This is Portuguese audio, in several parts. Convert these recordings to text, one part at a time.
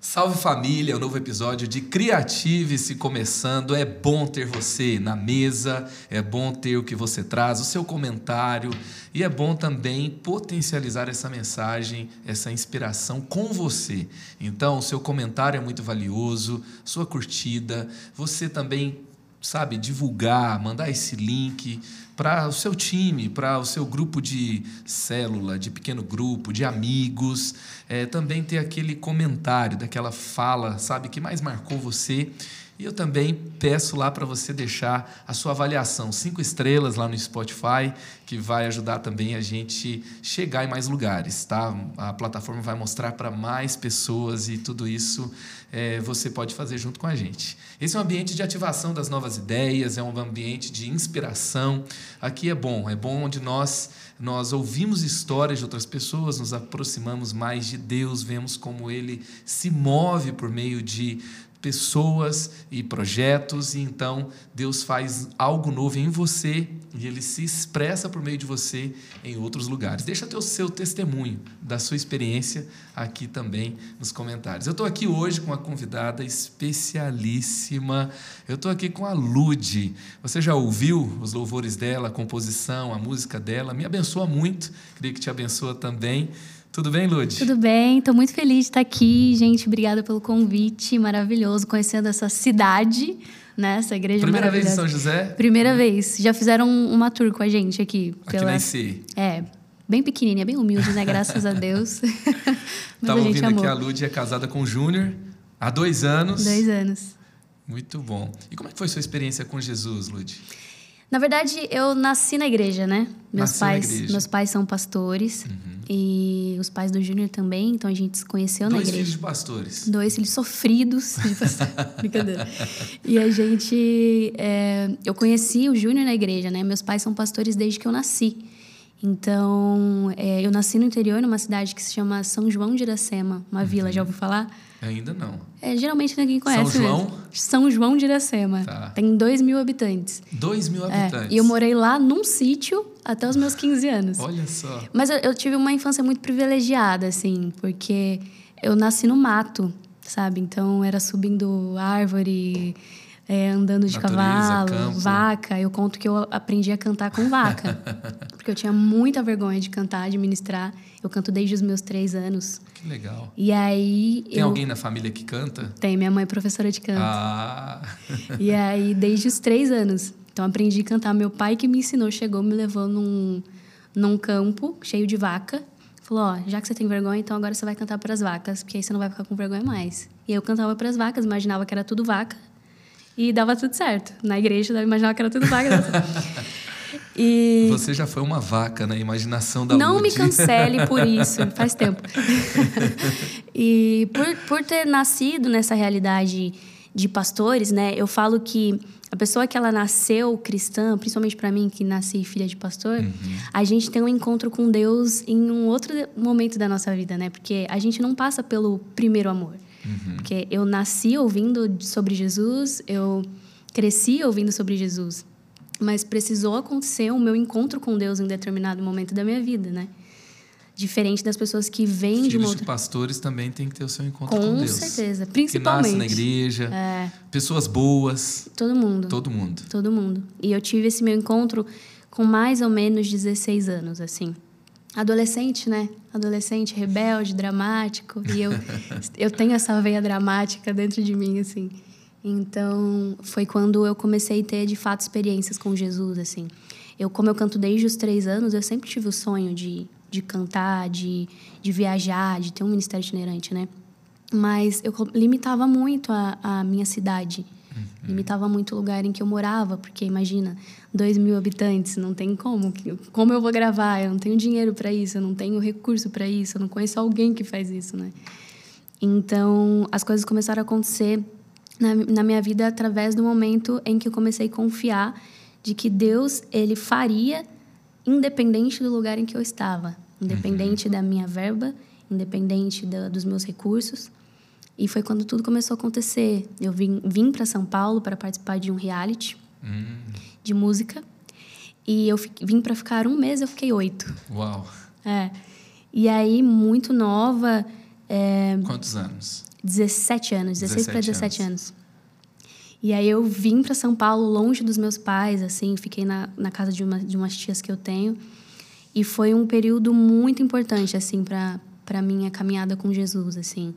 Salve família, um novo episódio de Criative-se começando. É bom ter você na mesa, é bom ter o que você traz, o seu comentário e é bom também potencializar essa mensagem, essa inspiração com você. Então, o seu comentário é muito valioso, sua curtida, você também sabe, divulgar, mandar esse link para o seu time, para o seu grupo de célula, de pequeno grupo, de amigos. É, também ter aquele comentário, daquela fala, sabe, que mais marcou você e eu também peço lá para você deixar a sua avaliação, cinco estrelas lá no Spotify, que vai ajudar também a gente chegar em mais lugares, tá? A plataforma vai mostrar para mais pessoas e tudo isso é, você pode fazer junto com a gente. Esse é um ambiente de ativação das novas ideias, é um ambiente de inspiração. Aqui é bom, é bom onde nós nós ouvimos histórias de outras pessoas, nos aproximamos mais de Deus, vemos como Ele se move por meio de pessoas e projetos, e então Deus faz algo novo em você e ele se expressa por meio de você em outros lugares. Deixa o seu testemunho da sua experiência aqui também nos comentários. Eu estou aqui hoje com uma convidada especialíssima. Eu estou aqui com a Lude. Você já ouviu os louvores dela, a composição, a música dela? Me abençoa muito. Creio que te abençoa também. Tudo bem, Lud? Tudo bem, estou muito feliz de estar aqui, gente. Obrigada pelo convite, maravilhoso, conhecendo essa cidade, né? Essa igreja Primeira vez em São José? Primeira vez. Já fizeram uma tour com a gente aqui. Aqui pela... na IC. É, bem pequenininha, bem humilde, né? Graças a Deus. Estava ouvindo amou. que a Lud é casada com o Júnior há dois anos. Dois anos. Muito bom. E como é que foi sua experiência com Jesus, Lud? Na verdade, eu nasci na igreja, né? Meus nasci pais, meus pais são pastores uhum. e os pais do Júnior também, então a gente se conheceu Dois na igreja. Dois filhos de pastores. Dois filhos sofridos de pastores. Brincadeira. E a gente, é, eu conheci o Júnior na igreja, né? Meus pais são pastores desde que eu nasci. Então, é, eu nasci no interior, numa cidade que se chama São João de Iracema, uma uhum. vila, já ouviu falar? Ainda não. É, geralmente ninguém conhece São João? Mesmo. São João de Iracema. Tá. Tem 2 mil habitantes. 2 mil habitantes? É, e eu morei lá num sítio até os meus 15 anos. Olha só. Mas eu, eu tive uma infância muito privilegiada, assim, porque eu nasci no mato, sabe? Então era subindo árvore é, andando de Natureza, cavalo, campo. vaca. Eu conto que eu aprendi a cantar com vaca. porque eu tinha muita vergonha de cantar, de ministrar. Eu canto desde os meus três anos. Que legal. E aí. Tem eu... alguém na família que canta? Tem, minha mãe é professora de canto. Ah! e aí, desde os três anos. Então, aprendi a cantar. Meu pai que me ensinou chegou, me levou num, num campo cheio de vaca. Falou: Ó, já que você tem vergonha, então agora você vai cantar para as vacas, porque aí você não vai ficar com vergonha mais. E eu cantava para as vacas, imaginava que era tudo vaca. E dava tudo certo. Na igreja, eu imaginava que era tudo vaca. E... Você já foi uma vaca na imaginação da Não Lud. me cancele por isso, faz tempo. e por, por ter nascido nessa realidade de pastores, né? Eu falo que a pessoa que ela nasceu cristã, principalmente para mim que nasci filha de pastor, uhum. a gente tem um encontro com Deus em um outro momento da nossa vida, né? Porque a gente não passa pelo primeiro amor. Uhum. Porque eu nasci ouvindo sobre Jesus, eu cresci ouvindo sobre Jesus, mas precisou acontecer o meu encontro com Deus em determinado momento da minha vida, né? Diferente das pessoas que vêm Filhos de uma outra... de pastores também tem que ter o seu encontro com, com Deus. Com certeza, principalmente. Que nasce na igreja, é. pessoas boas. Todo mundo. Todo mundo. Todo mundo. E eu tive esse meu encontro com mais ou menos 16 anos, assim adolescente, né? Adolescente rebelde, dramático, e eu eu tenho essa veia dramática dentro de mim assim. Então, foi quando eu comecei a ter de fato experiências com Jesus assim. Eu como eu canto desde os três anos, eu sempre tive o sonho de, de cantar, de, de viajar, de ter um ministério itinerante, né? Mas eu limitava muito a, a minha cidade. Uhum. Limitava muito o lugar em que eu morava, porque imagina, 2 mil habitantes, não tem como. Como eu vou gravar? Eu não tenho dinheiro para isso, eu não tenho recurso para isso, eu não conheço alguém que faz isso, né? Então, as coisas começaram a acontecer na, na minha vida através do momento em que eu comecei a confiar de que Deus, ele faria independente do lugar em que eu estava, independente uhum. da minha verba, independente da, dos meus recursos. E foi quando tudo começou a acontecer. Eu vim, vim para São Paulo para participar de um reality Hum, de música. E eu vim para ficar um mês, eu fiquei oito. uau. É. E aí, muito nova, é, Quantos anos? 17 anos, 16 para 17 17 anos. E aí eu vim para São Paulo, longe dos meus pais, assim, fiquei na, na casa de, uma, de umas tias que eu tenho. E foi um período muito importante, assim, para para minha caminhada com Jesus, assim.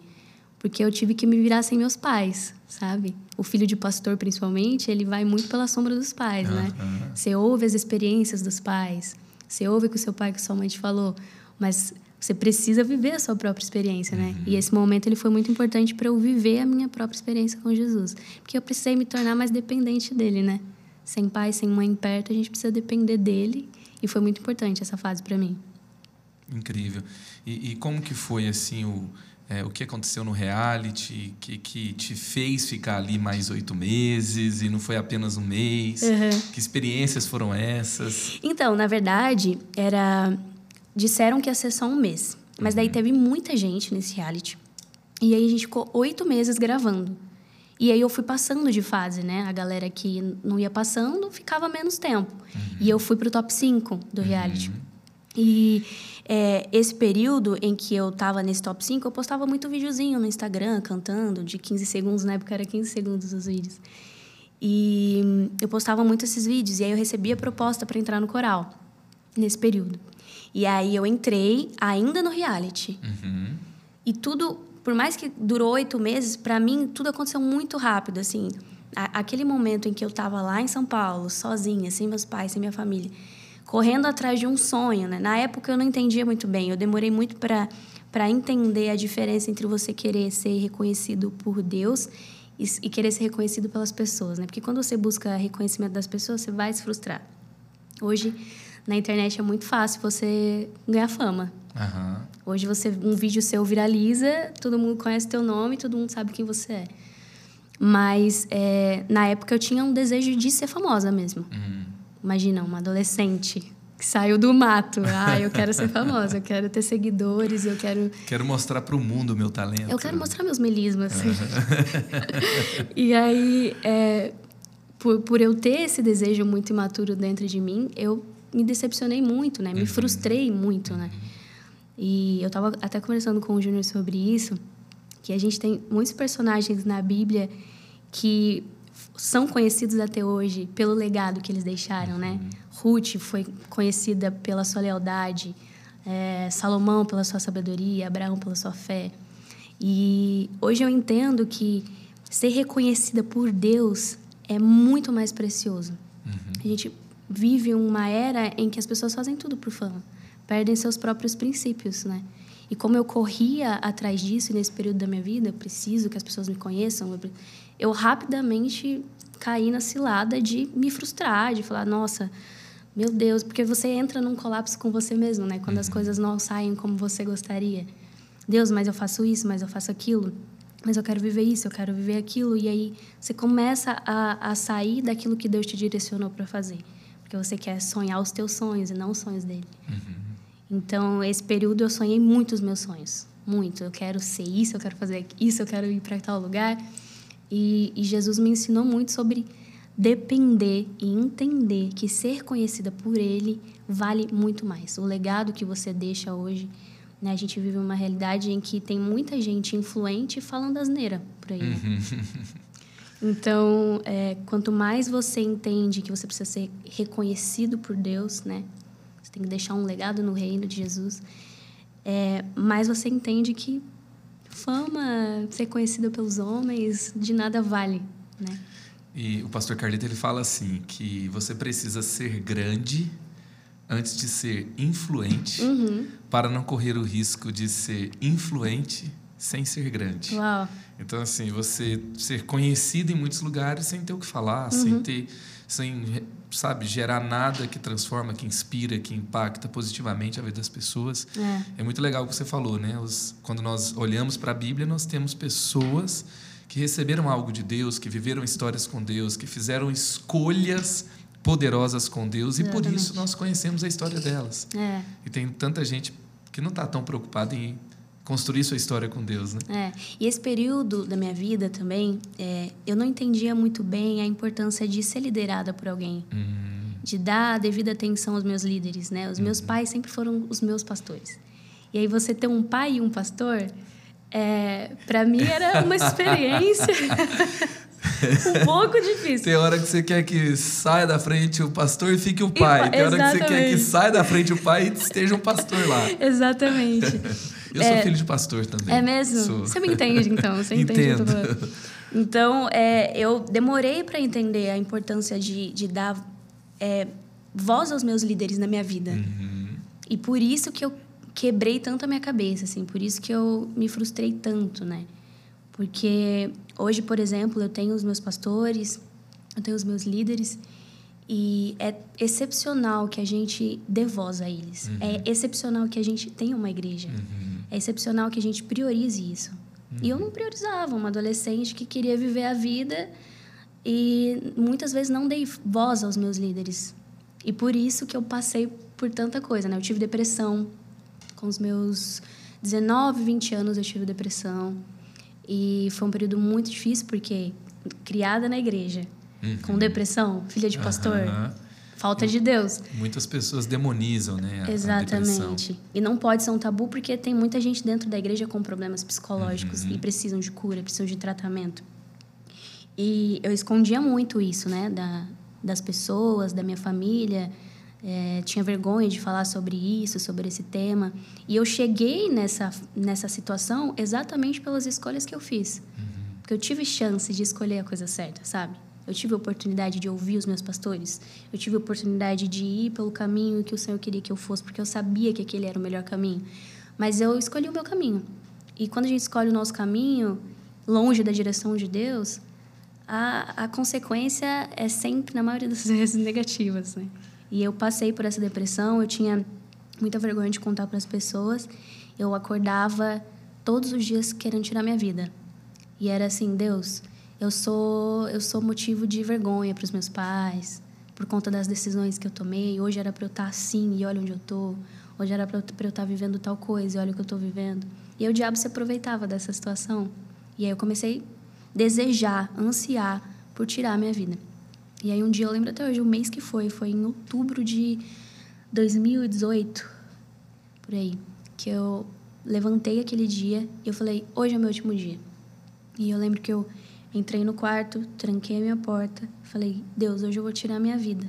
Porque eu tive que me virar sem meus pais, sabe? O filho de pastor, principalmente, ele vai muito pela sombra dos pais, né? Aham. Você ouve as experiências dos pais, você ouve o que o seu pai, que sua mãe te falou, mas você precisa viver a sua própria experiência, né? E esse momento ele foi muito importante para eu viver a minha própria experiência com Jesus, porque eu precisei me tornar mais dependente dele, né? Sem pai, sem mãe perto, a gente precisa depender dele, e foi muito importante essa fase para mim. Incrível. E, e como que foi assim o, é, o que aconteceu no reality que, que te fez ficar ali mais oito meses e não foi apenas um mês? Uhum. Que experiências foram essas? Então, na verdade, era disseram que ia ser só um mês, mas daí teve muita gente nesse reality. E aí a gente ficou oito meses gravando. E aí eu fui passando de fase, né? A galera que não ia passando ficava menos tempo. E eu fui pro top 5 do reality. E é, esse período em que eu tava nesse top 5, eu postava muito videozinho no Instagram, cantando, de 15 segundos, na época era 15 segundos os vídeos. E eu postava muito esses vídeos, e aí eu recebia proposta para entrar no coral, nesse período. E aí eu entrei ainda no reality. Uhum. E tudo, por mais que durou oito meses, para mim tudo aconteceu muito rápido, assim. A- aquele momento em que eu estava lá em São Paulo, sozinha, sem meus pais, sem minha família, correndo atrás de um sonho, né? Na época eu não entendia muito bem, eu demorei muito para para entender a diferença entre você querer ser reconhecido por Deus e, e querer ser reconhecido pelas pessoas, né? Porque quando você busca reconhecimento das pessoas, você vai se frustrar. Hoje na internet é muito fácil você ganhar fama, Aham. Hoje você um vídeo seu viraliza, todo mundo conhece teu nome, todo mundo sabe quem você é. Mas é, na época eu tinha um desejo de ser famosa mesmo. Uhum. Imagina uma adolescente que saiu do mato. Ah, eu quero ser famosa, eu quero ter seguidores, eu quero Quero mostrar para o mundo o meu talento. eu quero mostrar meus melismas. e aí, é, por, por eu ter esse desejo muito imaturo dentro de mim, eu me decepcionei muito, né? Me frustrei muito, né? E eu estava até conversando com o Júnior sobre isso, que a gente tem muitos personagens na Bíblia que são conhecidos até hoje pelo legado que eles deixaram, né? Ruth foi conhecida pela sua lealdade, é, Salomão pela sua sabedoria, Abraão pela sua fé. E hoje eu entendo que ser reconhecida por Deus é muito mais precioso. A gente vive uma era em que as pessoas fazem tudo por fama, perdem seus próprios princípios, né? E como eu corria atrás disso nesse período da minha vida, eu preciso que as pessoas me conheçam, eu, rapidamente caí na cilada de me frustrar, de falar, nossa, meu Deus, porque você entra num colapso com você mesmo, né? Quando as coisas não saem como você gostaria. Deus, mas eu faço isso, mas eu faço aquilo. Mas eu quero viver isso, eu quero viver aquilo. E aí você começa a, a sair daquilo que Deus te direcionou para fazer. Porque você quer sonhar os teus sonhos e não os sonhos dele. Então, esse período eu sonhei muito os meus sonhos. Muito. Eu quero ser isso, eu quero fazer isso, eu quero ir para tal lugar. E, e Jesus me ensinou muito sobre depender e entender que ser conhecida por Ele vale muito mais. O legado que você deixa hoje, né? A gente vive uma realidade em que tem muita gente influente falando asneira por aí. né? Então, é, quanto mais você entende que você precisa ser reconhecido por Deus, né? Você tem que deixar um legado no reino de Jesus. É, mais você entende que fama, ser conhecido pelos homens, de nada vale, né? E o pastor Carlito ele fala assim que você precisa ser grande antes de ser influente Uhum. para não correr o risco de ser influente sem ser grande. Uau. Então assim, você ser conhecido em muitos lugares sem ter o que falar, sem ter sem sabe gerar nada que transforma, que inspira, que impacta positivamente a vida das pessoas. É. É muito legal o que você falou, né? Os, quando nós olhamos para a Bíblia, nós temos pessoas que receberam algo de Deus, que viveram histórias com Deus, que fizeram escolhas poderosas com Deus e por Exatamente. isso nós conhecemos a história delas. É. E tem tanta gente que não está tão preocupada em construir sua história com Deus, né? É. E esse período da minha vida também, é, eu não entendia muito bem a importância de ser liderada por alguém. Uhum. De dar a devida atenção aos meus líderes, né? Os meus pais sempre foram os meus pastores. E aí você ter um pai e um pastor, é, para mim era uma experiência um pouco difícil. Tem hora que você quer que saia da frente o pastor e fique o pai. E, Tem hora que você quer que saia da frente o pai e esteja um pastor lá. Exatamente. Eu sou É. filho de pastor também. É mesmo? Sou. Você me entende, então? Você entende Entendo. Então, é, eu demorei para entender a importância de, de dar é, voz aos meus líderes na minha vida. Uhum. E por isso que eu quebrei tanto a minha cabeça, assim. Por isso que eu me frustrei tanto, né? Porque hoje, por exemplo, eu tenho os meus pastores, eu tenho os meus líderes... E é excepcional que a gente dê voz a eles. É excepcional que a gente tenha uma igreja. É excepcional que a gente priorize isso. E eu não priorizava, uma adolescente que queria viver a vida e muitas vezes não dei voz aos meus líderes. E por isso que eu passei por tanta coisa, né? Eu tive depressão. Com os meus 19, 20 anos eu tive depressão. E foi um período muito difícil porque criada na igreja, com depressão, filha de pastor, Aham. Falta de Deus. Muitas pessoas demonizam, né? a- a. Exatamente. E não pode ser um tabu porque tem muita gente dentro da igreja com problemas psicológicos e precisam de cura, precisam de tratamento. E eu escondia muito isso, né, da, das pessoas, da minha família. É, tinha vergonha de falar sobre isso, sobre esse tema. E eu cheguei nessa, nessa situação exatamente pelas escolhas que eu fiz. Porque eu tive chance de escolher a coisa certa, sabe? Eu tive a oportunidade de ouvir os meus pastores. Eu tive a oportunidade de ir pelo caminho que o Senhor queria que eu fosse, porque eu sabia que aquele era o melhor caminho. Mas eu escolhi o meu caminho. E quando a gente escolhe o nosso caminho, longe da direção de Deus, a, a consequência é sempre, na maioria das vezes, negativas. Né? E eu passei por essa depressão, eu tinha muita vergonha de contar para as pessoas. Eu acordava todos os dias querendo tirar minha vida. E era assim, Deus, eu sou eu sou motivo de vergonha para os meus pais por conta das decisões que eu tomei. Hoje era para eu estar assim e olha onde eu tô. Hoje era para eu estar vivendo tal coisa e olha o que eu estou vivendo. E aí o diabo se aproveitava dessa situação. E aí eu comecei a desejar, ansiar por tirar a minha vida. E aí um dia eu lembro até hoje, o mês que foi, foi em outubro de 2018, por aí, que eu levantei aquele dia e eu falei, hoje é meu último dia. E eu lembro que eu entrei no quarto, tranquei a minha porta, falei, Deus, hoje eu vou tirar minha vida.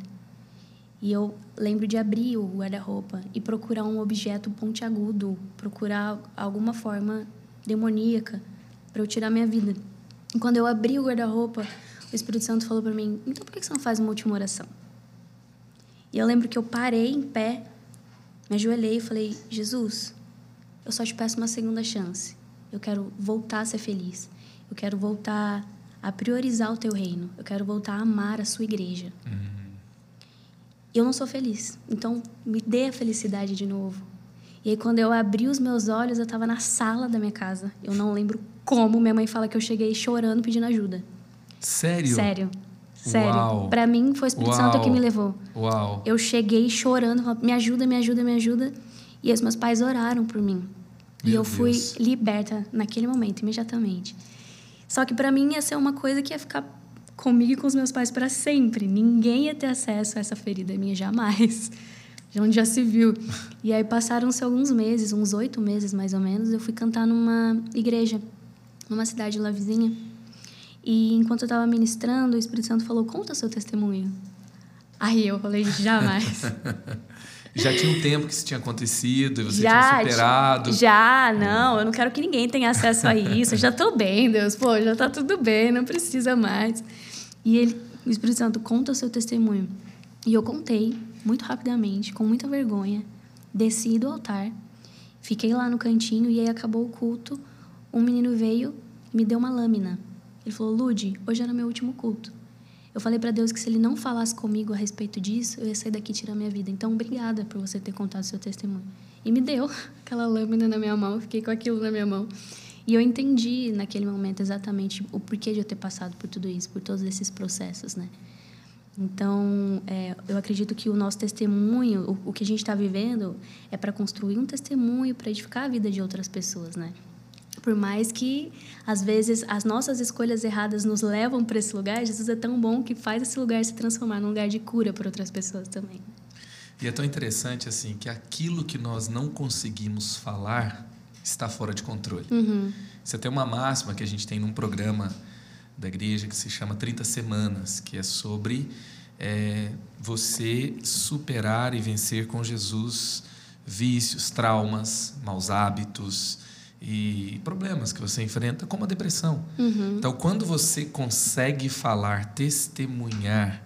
E eu lembro de abrir o guarda-roupa e procurar um objeto pontiagudo, procurar alguma forma demoníaca para eu tirar minha vida. E quando eu abri o guarda-roupa, o Espírito Santo falou para mim: então por que você não faz uma última oração? E eu lembro que eu parei em pé, me ajoelhei e falei: Jesus, eu só te peço uma segunda chance. Eu quero voltar a ser feliz. Eu quero voltar a priorizar o teu reino. Eu quero voltar a amar a sua igreja. E eu não sou feliz. Então, me dê a felicidade de novo. E aí, quando eu abri os meus olhos, eu estava na sala da minha casa. Eu não lembro como. Minha mãe fala que eu cheguei chorando, pedindo ajuda. Sério? Sério. Sério. Uau. Pra mim, foi o Espírito Santo Uau. que me levou. Uau. Eu cheguei chorando, falando, me ajuda, me ajuda, me ajuda. E os meus pais oraram por mim. e Meu eu fui Deus. liberta naquele momento, imediatamente. Só que pra mim ia ser uma coisa que ia ficar comigo e com os meus pais para sempre. Ninguém ia ter acesso a essa ferida minha jamais. Já onde já se viu. E aí passaram-se alguns meses, uns oito meses mais ou menos, eu fui cantar numa igreja, numa cidade lá vizinha. E enquanto eu estava ministrando, o Espírito Santo falou: Conta seu testemunho. Aí eu falei: Jamais. Já tinha um tempo que isso tinha acontecido e você já, tinha superado. Já, não, eu não quero que ninguém tenha acesso a isso. Eu já tô bem, Deus, pô, já tá tudo bem, não precisa mais. E ele, o Espírito Santo, conta o seu testemunho. E eu contei, muito rapidamente, com muita vergonha, desci do altar, fiquei lá no cantinho e aí acabou o culto. Um menino veio e me deu uma lâmina. Ele falou: Lude, hoje era meu último culto. Eu falei para Deus que se ele não falasse comigo a respeito disso, eu ia sair daqui e tirar minha vida. Então, obrigada por você ter contado seu testemunho. E me deu aquela lâmina na minha mão, fiquei com aquilo na minha mão. E eu entendi naquele momento exatamente o porquê de eu ter passado por tudo isso, por todos esses processos, né? Então, é, eu acredito que o nosso testemunho, o, o que a gente está vivendo, é para construir um testemunho, para edificar a vida de outras pessoas, né? Por mais que, às vezes, as nossas escolhas erradas nos levam para esse lugar, Jesus é tão bom que faz esse lugar se transformar num lugar de cura para outras pessoas também. E é tão interessante assim que aquilo que nós não conseguimos falar está fora de controle. Uhum. Você tem uma máxima que a gente tem num programa da igreja que se chama 30 Semanas, que é sobre é, você superar e vencer com Jesus vícios, traumas, maus hábitos e problemas que você enfrenta, como a depressão. Uhum. Então, quando você consegue falar, testemunhar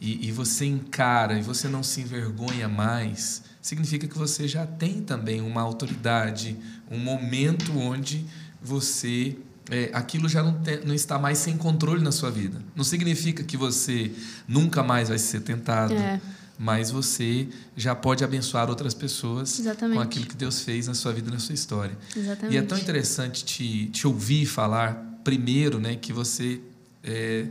e, e, você encara e você não se envergonha mais, significa que você já tem também uma autoridade, um momento onde você é, aquilo já não, tem, não, está mais sem controle na sua vida. Não significa que você nunca mais vai ser tentado, é. Mas você já pode abençoar outras pessoas Exatamente. com aquilo que Deus fez na sua vida e na sua história. Exatamente. E é tão interessante te, te ouvir falar primeiro, né, que você é,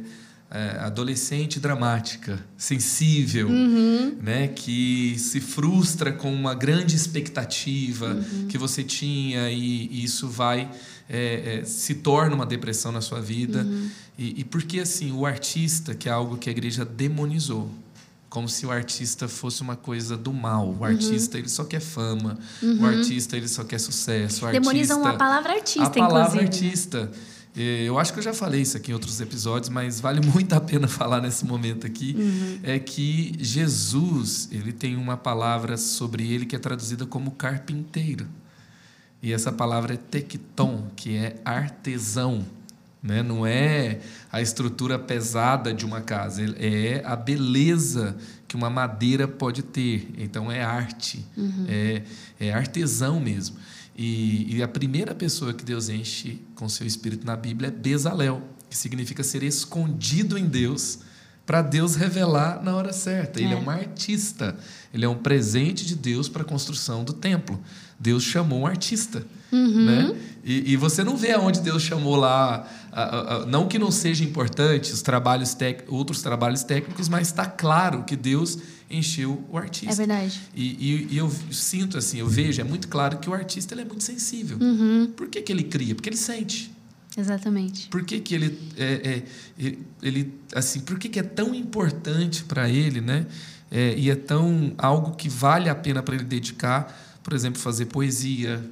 é, adolescente dramática, sensível, uhum. né, que se frustra com uma grande expectativa uhum. que você tinha e, e isso vai é, é, se torna uma depressão na sua vida uhum. e, e porque assim o artista que é algo que a igreja demonizou como se o artista fosse uma coisa do mal. O artista ele só quer fama. Uhum. O artista ele só quer sucesso. O Demonizam artista, a palavra artista, a palavra inclusive. artista. Eu acho que eu já falei isso aqui em outros episódios, mas vale muito a pena falar nesse momento aqui. Uhum. É que Jesus, ele tem uma palavra sobre ele que é traduzida como carpinteiro. E essa palavra é tecton, que é artesão. Né? Não é a estrutura pesada de uma casa, é a beleza que uma madeira pode ter. Então é arte, uhum. é, é artesão mesmo. E, e, a primeira pessoa que Deus enche com seu espírito na Bíblia é Bezalel, que significa ser escondido em Deus, para Deus revelar na hora certa. Ele é. é um artista, ele é um presente de Deus para a construção do templo. Deus chamou um artista. Uhum. Né? E, e, você não vê aonde Deus chamou lá, a, a, a, não que não seja importante os trabalhos tec, outros trabalhos técnicos, mas está claro que Deus encheu o artista. É verdade. E, e, e, eu sinto assim, eu vejo, é muito claro que o artista ele é muito sensível. Uhum. Por que, que ele cria? Porque ele sente. Exatamente. Por que, que ele, é, é, ele, assim, por que, que é tão importante para ele, né? É, e é tão algo que vale a pena para ele dedicar, por exemplo, fazer poesia,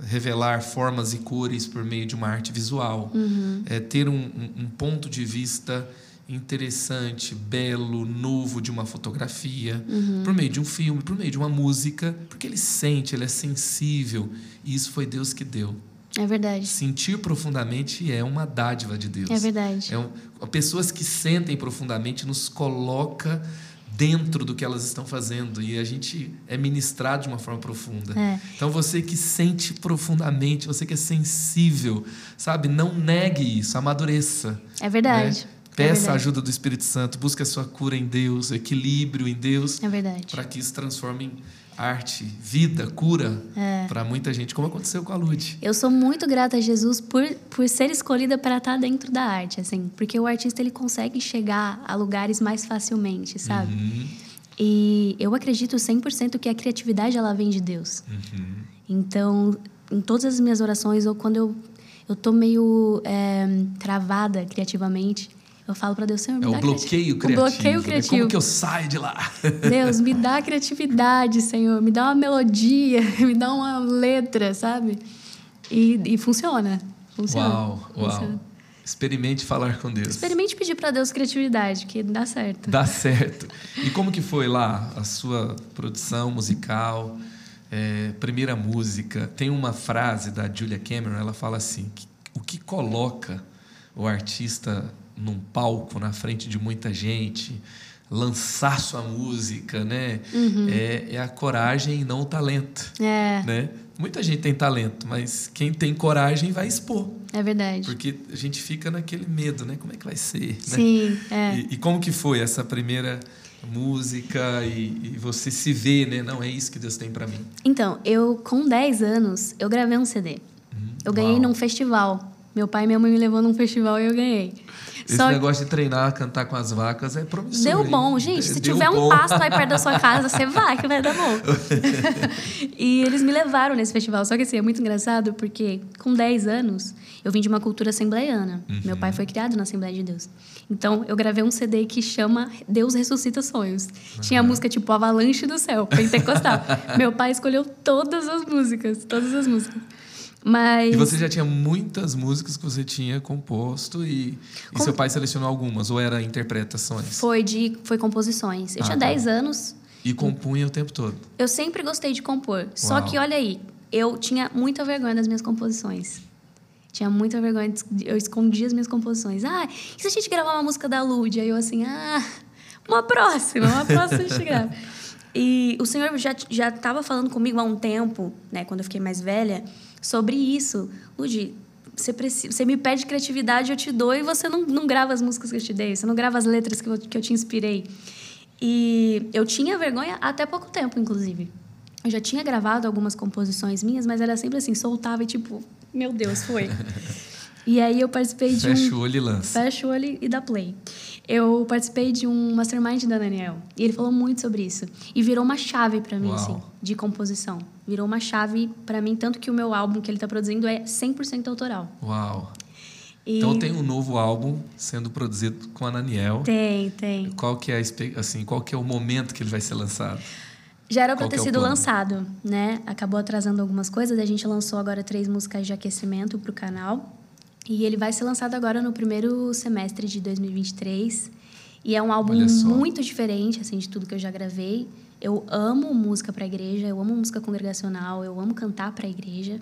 revelar formas e cores por meio de uma arte visual, uhum. é, ter um, um, um, ponto de vista interessante, belo, novo de uma fotografia, uhum. por meio de um filme, por meio de uma música, porque ele sente, ele é sensível, e isso foi Deus que deu. É verdade. Sentir profundamente é uma dádiva de Deus. É verdade. É um, pessoas que sentem profundamente nos coloca dentro do que elas estão fazendo e a gente é ministrado de uma forma profunda. É. Então você que sente profundamente, você que é sensível, sabe, não negue isso, amadureça. É verdade. Né? Peça é a ajuda do Espírito Santo, busque a sua cura em Deus, equilíbrio em Deus. É verdade. Para que isso transforme em arte, vida, cura é. para muita gente, como aconteceu com a Lud. Eu sou muito grata a Jesus por, por ser escolhida para estar dentro da arte, assim, porque o artista ele consegue chegar a lugares mais facilmente, sabe? Uhum. E eu acredito 100% que a criatividade ela vem de Deus. Uhum. Então, em todas as minhas orações ou quando eu eu tô meio é, travada criativamente, eu falo para Deus, Senhor, me é dá o bloqueio criativo. criativo. O bloqueio né? criativo. Como que eu saio de lá? Deus, me dá criatividade, Senhor. Me dá uma melodia, me dá uma letra, sabe? E, e funciona. Funciona. Uau, uau. Funciona. Experimente falar com Deus. Experimente pedir para Deus criatividade, que dá certo. Dá certo. E como que foi lá a sua produção musical, é, primeira música? Tem uma frase da Julia Cameron, ela fala assim, o que coloca o artista num palco na frente de muita gente, lançar sua música, né? Uhum. É, é, a coragem e não o talento. É. Né? Muita gente tem talento, mas quem tem coragem vai expor. É verdade. Porque a gente fica naquele medo, né? Como é que vai ser? Sim, né? é. E, e, como que foi essa primeira música e, e, você se vê, né? Não, é isso que Deus tem para mim. Então, eu com 10 anos, eu gravei um CD. Hum, eu ganhei uau. num festival Meu pai e minha mãe me levou num festival e eu ganhei. Esse Só... negócio de treinar, cantar com as vacas é promissor. Deu bom, gente. Se Deu tiver bom. um pasto aí perto da sua casa, você vai, que vai dar bom. e eles me levaram nesse festival. Só que assim, é muito engraçado porque com 10 anos eu vim de uma cultura assembleiana. Uhum. Meu pai foi criado na Assembleia de Deus. Então eu gravei um CD que chama Deus Ressuscita Sonhos. Uhum. Tinha música tipo Avalanche do Céu, Pentecostal. Meu pai escolheu todas as músicas, todas as músicas. Mas... E você já tinha muitas músicas que você tinha composto e, Com... e seu pai selecionou algumas, ou era interpretações? Foi de foi composições. Eu ah, tinha tá. 10 anos. E compunha o tempo todo? Eu sempre gostei de compor. Uau. Só que, olha aí, eu tinha muita vergonha das minhas composições. Tinha muita vergonha, eu escondia as minhas composições. Ah, e se a gente gravar uma música da Lud? Aí eu assim, ah, uma próxima, uma próxima a gente grava. E o senhor já já estava falando comigo há um tempo, né, quando eu fiquei mais velha, sobre isso. Ludi, você, precisa, você me pede criatividade, eu te dou, e você não, não grava as músicas que eu te dei, você não grava as letras que eu, que eu te inspirei. E eu tinha vergonha até pouco tempo, inclusive. Eu já tinha gravado algumas composições minhas, mas era sempre assim, soltava e tipo, meu Deus, foi. e aí eu participei de Fecha um... o olho e lança. Fecha o olho e dá play. Eu participei de um mastermind da Daniel, e ele falou muito sobre isso. E virou uma chave para mim, Uau. assim, de composição virou uma chave para mim, tanto que o meu álbum que ele está produzindo é 100% autoral. Uau! E... Então tem um novo álbum sendo produzido com a Naniel. Tem, tem. Qual que é assim, qual que é o momento que ele vai ser lançado? Já era para ter é sido lançado, né? Acabou atrasando algumas coisas. A gente lançou agora três músicas de aquecimento para o canal. E ele vai ser lançado agora no primeiro semestre de 2023. E é um álbum muito diferente, assim, de tudo que eu já gravei. Eu amo música para igreja, eu amo música congregacional, eu amo cantar para igreja.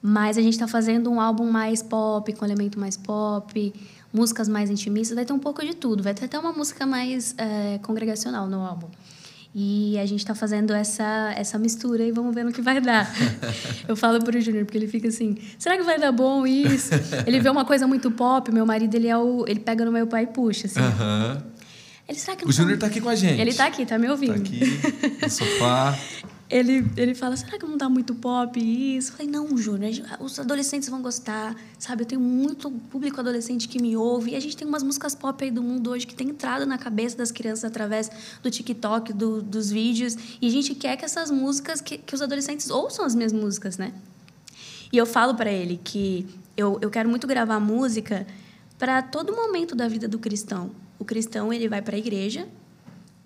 Mas a gente está fazendo um álbum mais pop, com elemento mais pop, músicas mais intimistas, vai ter um pouco de tudo. Vai ter até uma música mais é, congregacional no álbum. E a gente está fazendo essa, essa mistura e vamos ver no que vai dar. eu falo para o Júnior, porque ele fica assim, será que vai dar bom isso? ele vê uma coisa muito pop, meu marido, ele é o... Ele pega no meu pai e puxa, assim. Uhum. Ele, será que o Júnior está aqui com a gente. Ele está aqui, está me ouvindo. Está aqui no sofá. ele, ele fala, será que não dá muito pop isso? Eu falei, não, Júnior, os adolescentes vão gostar, sabe? Eu tenho muito público adolescente que me ouve. E a gente tem umas músicas pop aí do mundo hoje que tem entrado na cabeça das crianças através do TikTok, do, dos vídeos. E a gente quer que essas músicas, que, que os adolescentes ouçam as minhas músicas, né? E eu falo para ele que eu, eu quero muito gravar música para todo momento da vida do cristão o cristão ele vai para a igreja,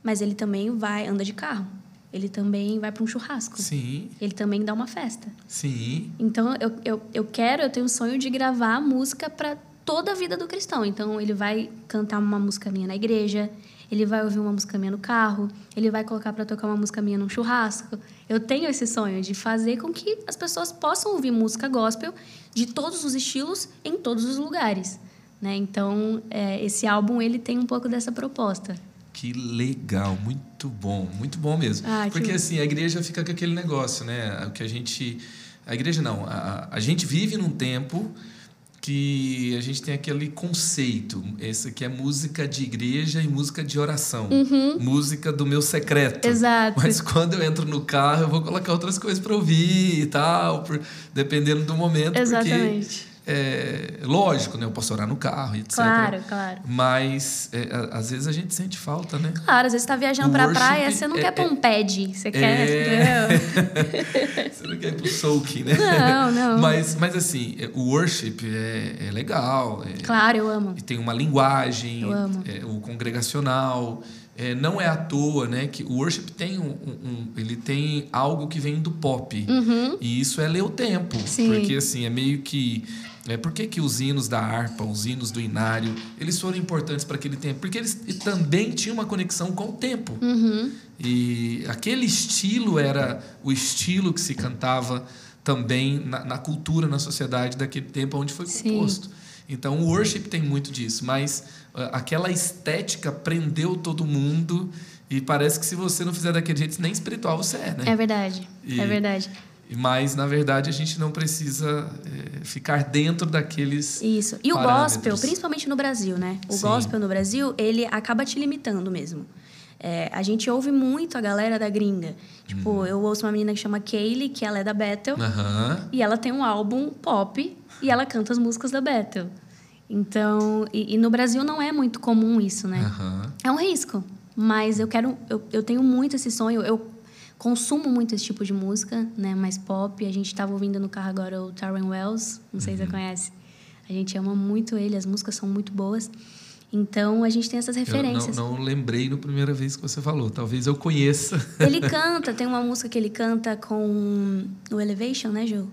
mas ele também vai anda de carro. Ele também vai para um churrasco. Sim. Ele também dá uma festa. Sim. Então eu, eu, eu quero, eu tenho um sonho de gravar música para toda a vida do cristão. Então ele vai cantar uma música minha na igreja, ele vai ouvir uma música minha no carro, ele vai colocar para tocar uma música minha num churrasco. Eu tenho esse sonho de fazer com que as pessoas possam ouvir música gospel de todos os estilos em todos os lugares. Né? Então, é, esse álbum ele tem um pouco dessa proposta. Que legal, muito bom, muito bom mesmo. Ah, Porque assim, a igreja fica com aquele negócio, né? O que a gente. A igreja não, a, a gente vive num tempo que a gente tem aquele conceito, esse que é música de igreja e música de oração, uhum. música do meu secreto. Exato. Mas quando eu entro no carro, eu vou colocar outras coisas para ouvir e tal, por, dependendo do momento. Exatamente. Porque é, lógico, né? Eu posso orar no carro, etc. Claro, claro. Mas é, às vezes a gente sente falta, né? Claro, às vezes você tá viajando para a praia, você não é, quer pôr um pad, você quer, é. você não quer ir pro soaking, né? Não, não. Mas, mas assim, o worship é, é legal. claro, eu amo. E tem uma linguagem, eu amo. o congregacional. É, não é à toa, né, que o worship tem um, um, ele tem algo que vem do pop uhum. e isso é ler o tempo, Sim. porque assim é meio que é, por que, que os hinos da harpa, os hinos do inário, eles foram importantes para aquele tempo? Porque eles também tinham uma conexão com o tempo. Uhum. E aquele estilo era o estilo que se cantava também na, na cultura, na sociedade daquele tempo onde foi composto. Sim. Então o worship tem muito disso, mas uh, aquela estética prendeu todo mundo e parece que se você não fizer daquele jeito, nem espiritual você é, né? É verdade. E, é verdade. Mas, na verdade, a gente não precisa é, ficar dentro daqueles. Isso. E parâmetros. o gospel, principalmente no Brasil, né? O Sim. gospel no Brasil, ele acaba te limitando mesmo. É, a gente ouve muito a galera da gringa. Tipo, Uhum. eu ouço uma menina que chama Kaylee, que ela é da Battle. Aham. E ela tem um álbum pop e ela canta as músicas da Battle. Então, e, e no Brasil não é muito comum isso, né? Aham. É um risco, mas eu quero, eu, eu tenho muito esse sonho. Eu consumo muito esse tipo de música, né? Mais pop. A gente estava ouvindo no carro agora o Tyrone Wells, não sei se você conhece. A gente ama muito ele, as músicas são muito boas. Então a gente tem essas Eu referências. não, não lembrei na primeira vez que você falou. Talvez eu conheça. Ele canta, tem uma música que ele canta com o Elevation, né, Ju?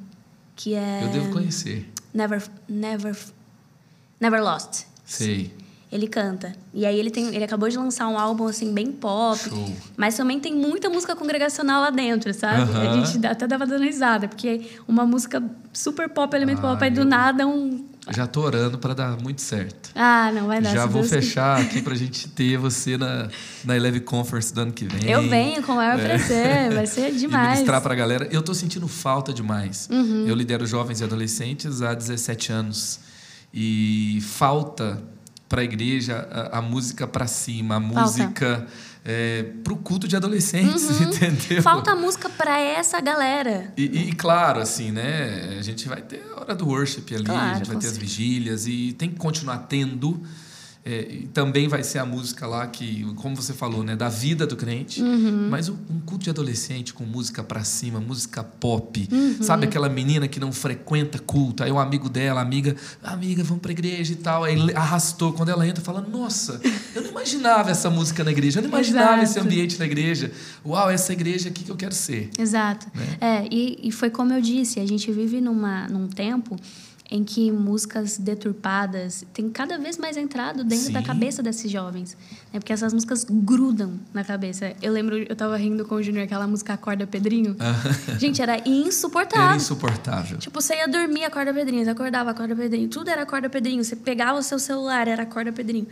Que é Eu devo conhecer. Never, Never, Never Lost. Sei. Ele canta. E aí ele tem, ele acabou de lançar um álbum assim bem pop, Show. mas também tem muita música congregacional lá dentro, sabe? A gente até dava dando risada, porque uma música super pop, elemento Ah, pop, aí do nada um Já tô orando para dar muito certo. Ah, não vai dar. Já vou Deus fechar aqui pra gente ter você na, na Eleve Conference do ano que vem. Eu venho com o maior prazer, vai ser É. E demais. Uhum. ministrar pra galera. Eu tô sentindo falta demais. Eu lidero jovens e adolescentes há 17 anos. E falta pra igreja a, a música pra cima, a música é, pro culto de adolescentes, entendeu? Uhum. Falta música pra essa galera. E, e, claro, assim, né? A gente vai ter a hora do worship ali, Claro, a gente vai ter as vigílias e tem que continuar tendo. É, e também vai ser a música lá que, como você falou, né, da vida do crente. Uhum. Mas um, culto de adolescente com música pra cima, música pop. Uhum. Sabe aquela menina que não frequenta culto? Aí um amigo dela, amiga, amiga, vamos pra igreja e tal. Aí arrastou. Quando ela entra, fala: Nossa, eu não imaginava essa música na igreja, eu não imaginava esse Exato. ambiente na igreja. Uau, essa igreja aqui que eu quero ser. Exato. Né? É, e, e foi como eu disse, a gente vive numa, num tempo em que músicas deturpadas têm cada vez mais entrado dentro da Sim. cabeça desses jovens. Né? Porque essas músicas grudam na cabeça. Eu lembro, eu tava rindo com o Júnior, aquela música Acorda Pedrinho. Gente, era insuportável. Era insuportável. Tipo, você ia dormir, acorda Pedrinho, você acordava, acorda Pedrinho, tudo era acorda Pedrinho, você pegava o seu celular, era acorda Pedrinho.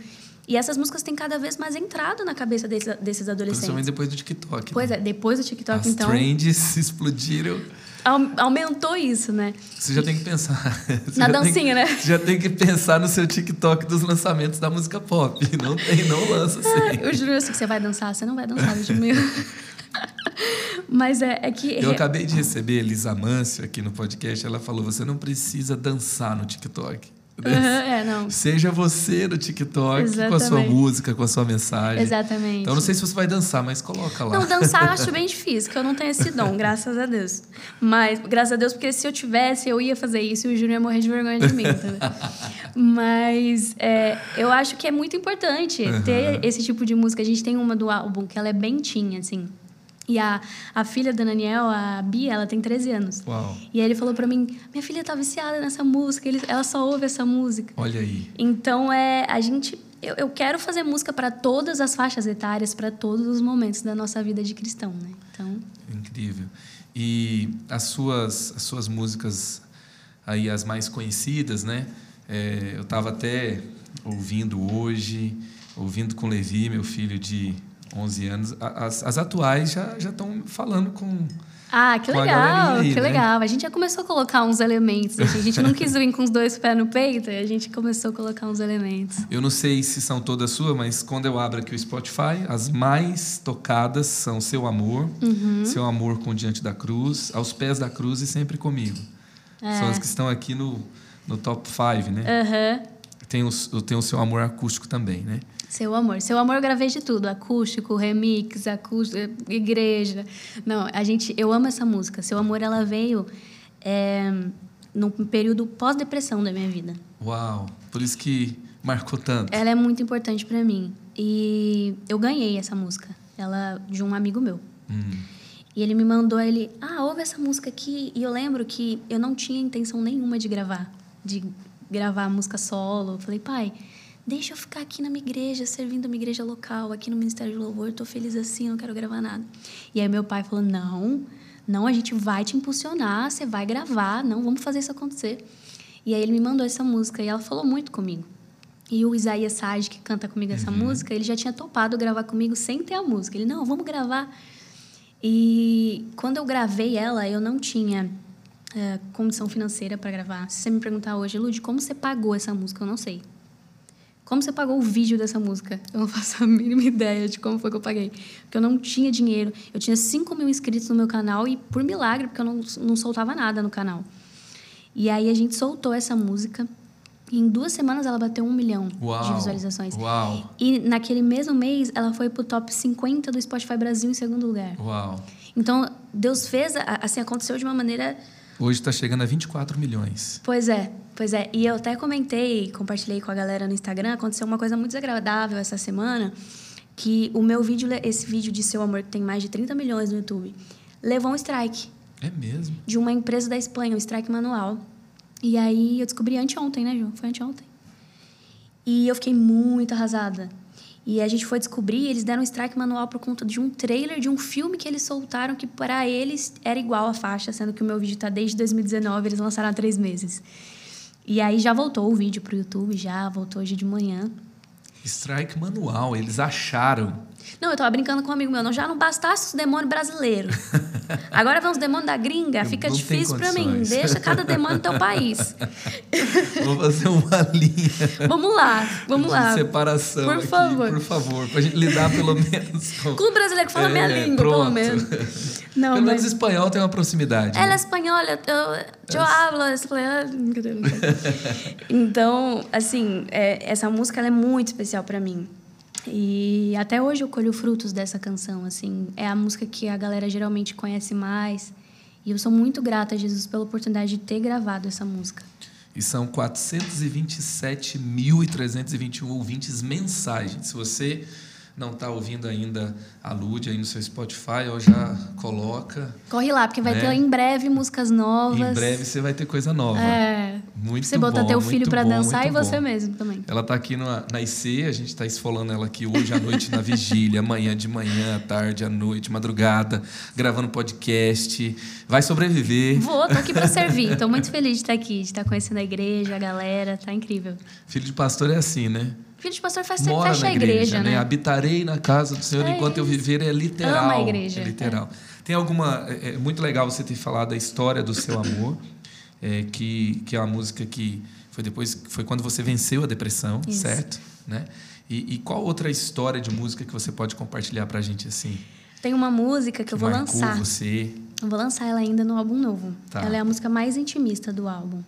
E essas músicas têm cada vez mais entrado na cabeça desse- desses adolescentes. Principalmente depois do TikTok. Pois né? é, depois do TikTok, As então, trends explodiram. Au- aumentou isso, né? Você já tem que pensar. Na dancinha, que- né? Você já tem que pensar no seu TikTok dos lançamentos da música pop. Não tem, não lança assim. Eu juro assim que você vai dançar, você não vai dançar, vídeo meu. Mas é, é que. Eu acabei de receber Elisa Mâncio aqui no podcast. Ela falou: você não precisa dançar no TikTok. Aham, é, não. Seja você no TikTok com a sua Exatamente. música, com a sua mensagem. Exatamente. Então, eu não sei se você vai dançar, mas coloca lá. Não, dançar eu acho bem difícil, que eu não tenho esse dom, graças a Deus. Mas, graças a Deus, porque se eu tivesse, eu ia fazer isso e o Júnior ia morrer de vergonha de mim? Mas é, eu acho que é muito importante ter esse tipo de música. A gente tem uma do álbum que ela é bem teen, assim. E a, a filha da Daniel, a Bia, ela tem 13 anos. Uau. E aí ele falou pra mim: minha filha tá viciada nessa música, ele- ela só ouve essa música. Olha aí. Então é a gente eu, eu quero fazer música para todas as faixas etárias, para todos os momentos da nossa vida de cristão, né? Então, Incrível. E as suas, as suas músicas aí, as mais conhecidas, né? É, eu estava até ouvindo hoje, ouvindo com Levi, meu filho de 11 anos. As, as atuais já estão falando com... ah, que legal, aí, que né? legal. A gente já começou a colocar uns elementos. assim, A gente não quis vir com os dois pés no peito, a gente começou a colocar uns elementos. Eu não sei se são todas suas, mas quando eu abro aqui o Spotify, as mais tocadas são Seu Amor, Uhum. Seu Amor com Diante da Cruz, Aos Pés da Cruz e Sempre Comigo. É. São as que estão aqui no, no top 5, né? Aham. Tem o, tem o Seu Amor acústico também, né? Seu amor. Seu amor eu gravei de tudo. Acústico, remix, acústico, igreja. Não, a gente... Eu amo essa música. Seu amor, ela veio é, num período pós-depressão da minha vida. Uau! Por isso que marcou tanto. Ela é muito importante pra mim. E eu ganhei essa música. Ela de um amigo meu. Hum. E ele me mandou ele, ah, ouve essa música aqui. E eu lembro que eu não tinha intenção nenhuma de gravar, de gravar música solo. Eu falei, pai, deixa eu ficar aqui na minha igreja, servindo a minha igreja local, aqui no Ministério de Louvor. Tô feliz assim, não quero gravar nada. E aí meu pai falou, não, não, a gente vai te impulsionar, você vai gravar, não, vamos fazer isso acontecer. E aí ele me mandou essa música e ela falou muito comigo. E o Isaías Sage, que canta comigo essa música, ele já tinha topado gravar comigo sem ter a música. Ele, não, vamos gravar. E quando eu gravei ela, eu não tinha eh, condição financeira para gravar. Se você me perguntar hoje, Lud, como você pagou essa música? Eu não sei. Como você pagou o vídeo dessa música? Eu não faço a mínima ideia de como foi que eu paguei. Porque eu não tinha dinheiro. Eu tinha 5 mil inscritos no meu canal e por milagre, porque eu não, não soltava nada no canal. E aí a gente soltou essa música. E em duas semanas ela bateu um milhão Uau, de visualizações. Uau! E naquele mesmo mês ela foi pro top 50 do Spotify Brasil em segundo lugar. Uau! Então Deus fez, assim, aconteceu de uma maneira Hoje está chegando a 24 milhões. Pois é, pois é. E eu até comentei, compartilhei com a galera no Instagram, aconteceu uma coisa muito desagradável essa semana, que o meu vídeo, esse vídeo de Seu Amor, que tem mais de 30 milhões no YouTube, levou um strike. É mesmo? De uma empresa da Espanha, um strike manual. E aí eu descobri anteontem, né, Ju? Foi anteontem. E eu fiquei muito arrasada. E a gente foi descobrir, eles deram um strike manual por conta de um trailer de um filme que eles soltaram que para eles era igual a faixa, sendo que o meu vídeo está desde 2019, eles lançaram há três meses. E aí já voltou o vídeo pro YouTube, já voltou hoje de manhã. Strike manual, eles acharam. Não, eu tava brincando com um amigo meu, não já não bastasse os demônios brasileiros. Agora vem os demônios da gringa, fica Não tem difícil para mim. Deixa cada demônio no teu país. Vou fazer uma linha Vamos lá, vamos de lá. separação Por aqui, favor. por favor, para a gente lidar pelo menos com... Com o brasileiro que fala minha É, língua, pelo pronto. menos. Não, Pelo mas... menos espanhol tem uma proximidade. Ela é né? espanhola, eu, eu hablo espanhol. Então, assim, é, essa música é muito especial para mim. E até hoje eu colho frutos dessa canção, assim. É a música que a galera geralmente conhece mais. E eu sou muito grata a Jesus pela oportunidade de ter gravado essa música. E são 427.321 ouvintes mensais. gente. Se você não está ouvindo ainda a Lud aí no seu Spotify, ou já coloca. Corre lá, porque vai Né? ter em breve músicas novas. Em breve você vai ter coisa nova. É. Muito você botar bom, teu filho para dançar e você bom. mesmo também. Ela está aqui na, na IC, a gente está esfolando ela aqui hoje à noite na vigília, amanhã de manhã, à tarde, à noite, madrugada, gravando podcast. Vai sobreviver. Vou, tô aqui para servir. Tô muito feliz de estar aqui, de estar conhecendo a igreja, a galera, tá incrível. Filho de pastor é assim, né? Filho de pastor faz, Mora fecha na a igreja, né? Habitarei na casa do Senhor É enquanto eu isso. viver é literal. Ama a igreja, É literal. Tem alguma é, é muito legal você ter falado da história do seu amor, é, que que é uma música que foi depois foi quando você venceu a depressão, Isso. certo? Né? E, e qual outra história de música que você pode compartilhar pra gente assim? Tem uma música que eu vou lançar. você? Eu vou lançar ela ainda no álbum novo. Tá. Ela é a música mais intimista do álbum.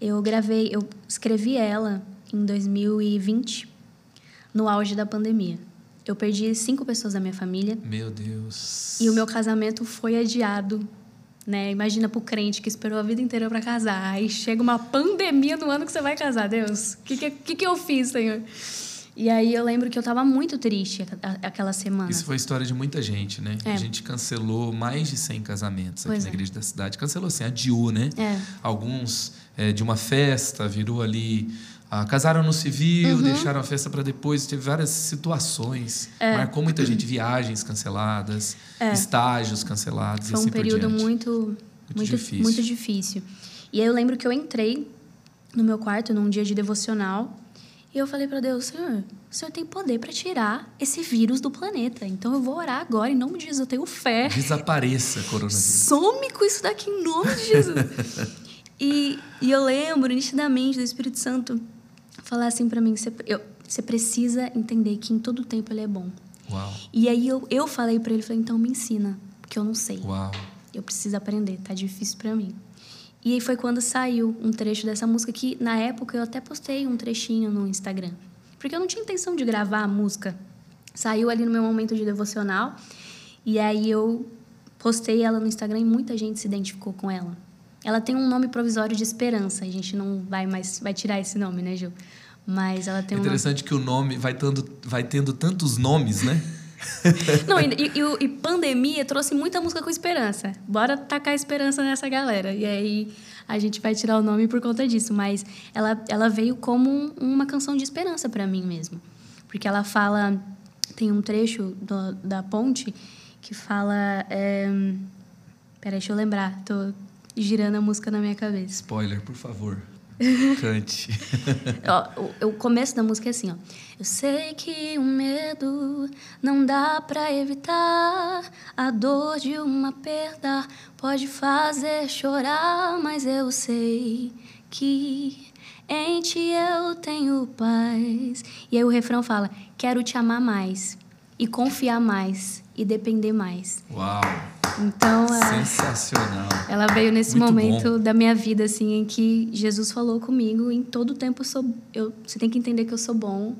Eu gravei, eu escrevi ela em 2020, no auge da pandemia. Eu perdi cinco pessoas da minha família Meu Deus. e o meu casamento foi adiado. Né? Imagina pro crente que esperou a vida inteira para casar. Aí chega uma pandemia no ano que você vai casar, Deus. O que, que, que, eu fiz, Senhor? E aí eu lembro que eu tava muito triste aquela semana. Isso foi história de muita gente, né? É. A gente cancelou mais de 100 casamentos aqui Pois na é. igreja da cidade. Cancelou assim, adiou, né? É. Alguns é, de uma festa, virou ali. Ah, casaram no civil, Uhum. deixaram a festa para depois. Teve várias situações. É. Marcou muita gente. Viagens canceladas, estágios cancelados. Foi um assim período diante. muito, muito, difícil. muito difícil. E aí eu lembro que eu entrei no meu quarto num dia de devocional e eu falei para Deus, Senhor, o Senhor tem poder para tirar esse vírus do planeta. Então eu vou orar agora em nome de Jesus. Eu tenho fé. Desapareça, coronavírus. Some com isso daqui em nome de Jesus. e, e eu lembro nitidamente do Espírito Santo falar assim para mim: você, eu, você precisa entender que em todo tempo Ele é bom. Uau, E aí eu, eu falei para ele, falei, então me ensina, porque eu não sei. uau. Eu preciso aprender, tá difícil para mim. E aí foi quando saiu um trecho dessa música que na época eu até postei um trechinho no Instagram, porque eu não tinha intenção de gravar a música. Saiu ali no meu momento de devocional e aí eu postei ela no Instagram e muita gente se identificou com ela. Ela tem um nome provisório de esperança, a gente não vai mais vai tirar esse nome, né, Gil? Mas ela É tem um nome interessante que o nome vai tendo, vai tendo tantos nomes, né? Não, e, e- e pandemia trouxe muita música com esperança. Bora tacar esperança nessa galera. E aí a gente vai tirar o nome por conta disso. Mas ela, ela veio como um- uma canção de esperança para mim mesmo. Porque ela fala. Tem um trecho do- da ponte que fala. É, peraí, deixa eu lembrar. Tô girando a música na minha cabeça. Spoiler, por favor. Cante. Ó, o, o começo da música é assim, ó. Eu sei que o medo não dá pra evitar. A dor de uma perda pode fazer chorar, mas eu sei que em ti eu tenho paz. E aí o refrão fala: quero te amar mais e confiar mais e depender mais. Uau! Então, é, Sensacional. ela veio nesse Muito momento bom. da minha vida assim em que Jesus falou comigo, em todo tempo eu sou eu, você tem que entender que eu sou bom.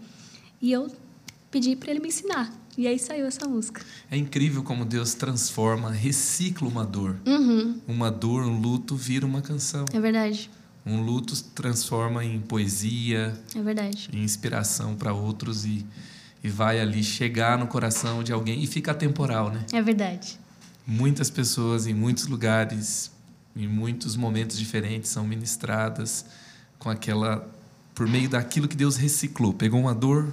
E eu pedi para ele me ensinar. E aí saiu essa música. É incrível como Deus transforma, recicla uma dor. Uhum, Uma dor, um luto vira uma canção. é verdade. Um luto transforma em poesia, É verdade. em inspiração para outros e, e vai ali chegar no coração de alguém e fica atemporal, né? É verdade. Muitas pessoas em muitos lugares, em muitos momentos diferentes são ministradas com aquela por meio daquilo que Deus reciclou, pegou uma dor,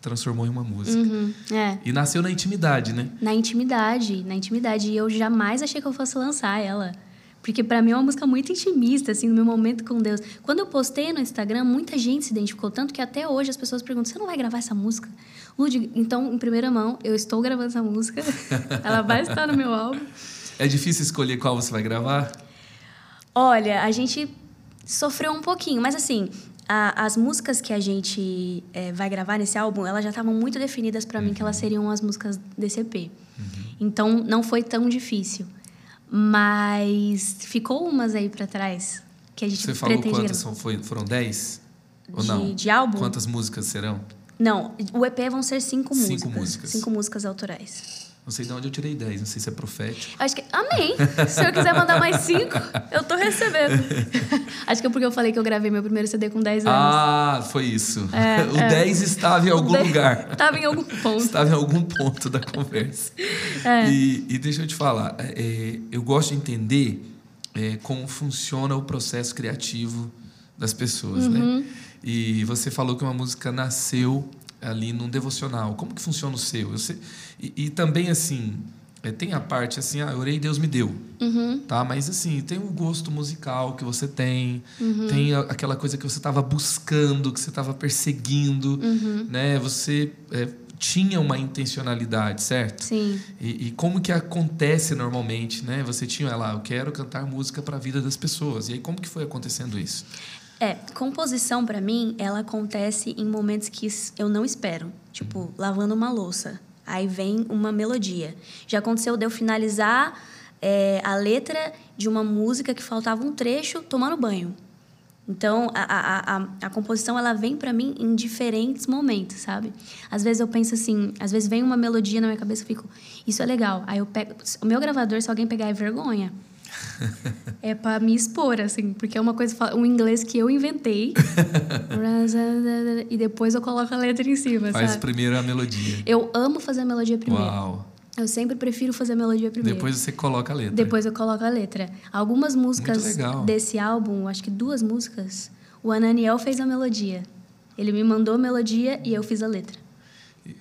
transformou em uma música. Uhum, é. E nasceu na intimidade, né? Na intimidade, na intimidade. E eu jamais achei que eu fosse lançar ela. Porque pra mim é uma música muito intimista, assim, no meu momento com Deus. Quando eu postei no Instagram, muita gente se identificou, tanto que até hoje as pessoas perguntam: você não vai gravar essa música? Lud, então, em primeira mão, eu estou gravando essa música. ela vai estar no meu álbum. É difícil escolher qual você vai gravar? Olha, a gente sofreu um pouquinho, mas assim, a- as músicas que a gente eh, vai gravar nesse álbum, elas já estavam muito definidas pra mim que elas seriam as músicas desse EP. Então, não foi tão difícil. Mas ficou umas aí pra trás que a gente Você falou quantas são, foi, foram 10? Ou De- não? de álbum? Quantas músicas serão? Não, o EP vão ser cinco, Cinco músicas. músicas. Cinco músicas autorais. Não sei de onde eu tirei 10, não sei se é profético. Acho que. Amém! Se eu quiser mandar mais cinco, eu tô recebendo. Acho que é porque eu falei que eu gravei meu primeiro CD com 10 anos. Ah, foi isso. É, o é. 10 estava em algum Dez- lugar. Tava em algum ponto. Estava em algum ponto da conversa. É. E, e deixa eu te falar, é, eu gosto de entender é, como funciona o processo criativo das pessoas, Uhum. né? E você falou que uma música nasceu ali num devocional. Como que funciona o seu? Eu sei- e, e também, assim, é, tem a parte assim, ah, eu orei e Deus me deu. Uhum. Tá? Mas assim, tem o gosto musical que você tem, Uhum. tem a- aquela coisa que você estava buscando, que você estava perseguindo, Uhum. né? Você é, tinha uma intencionalidade, certo? Sim. E, e como que acontece normalmente, né? Você tinha lá, eu quero cantar música para a vida das pessoas. E aí como que foi acontecendo isso? É, composição pra mim, ela acontece em momentos que eu não espero. Tipo, lavando uma louça. Aí vem uma melodia. Já aconteceu de eu finalizar é, a letra de uma música que faltava um trecho tomando banho. Então, a, a, a, a composição, ela vem pra mim em diferentes momentos, sabe? Às vezes eu penso assim, às vezes vem uma melodia na minha cabeça e fico, isso é legal. Aí eu pego, o meu gravador, se alguém pegar, é vergonha. É pra me expor, assim, porque é uma coisa, um inglês que eu inventei. e depois eu coloco a letra em cima, Faz sabe? primeiro a melodia. Eu amo fazer a melodia primeiro. Uau! Eu sempre prefiro fazer a melodia primeiro. Depois você coloca a letra. Depois eu coloco a letra. Algumas músicas desse álbum, acho que duas músicas, o Ananiel fez a melodia. Ele me mandou a melodia e eu fiz a letra.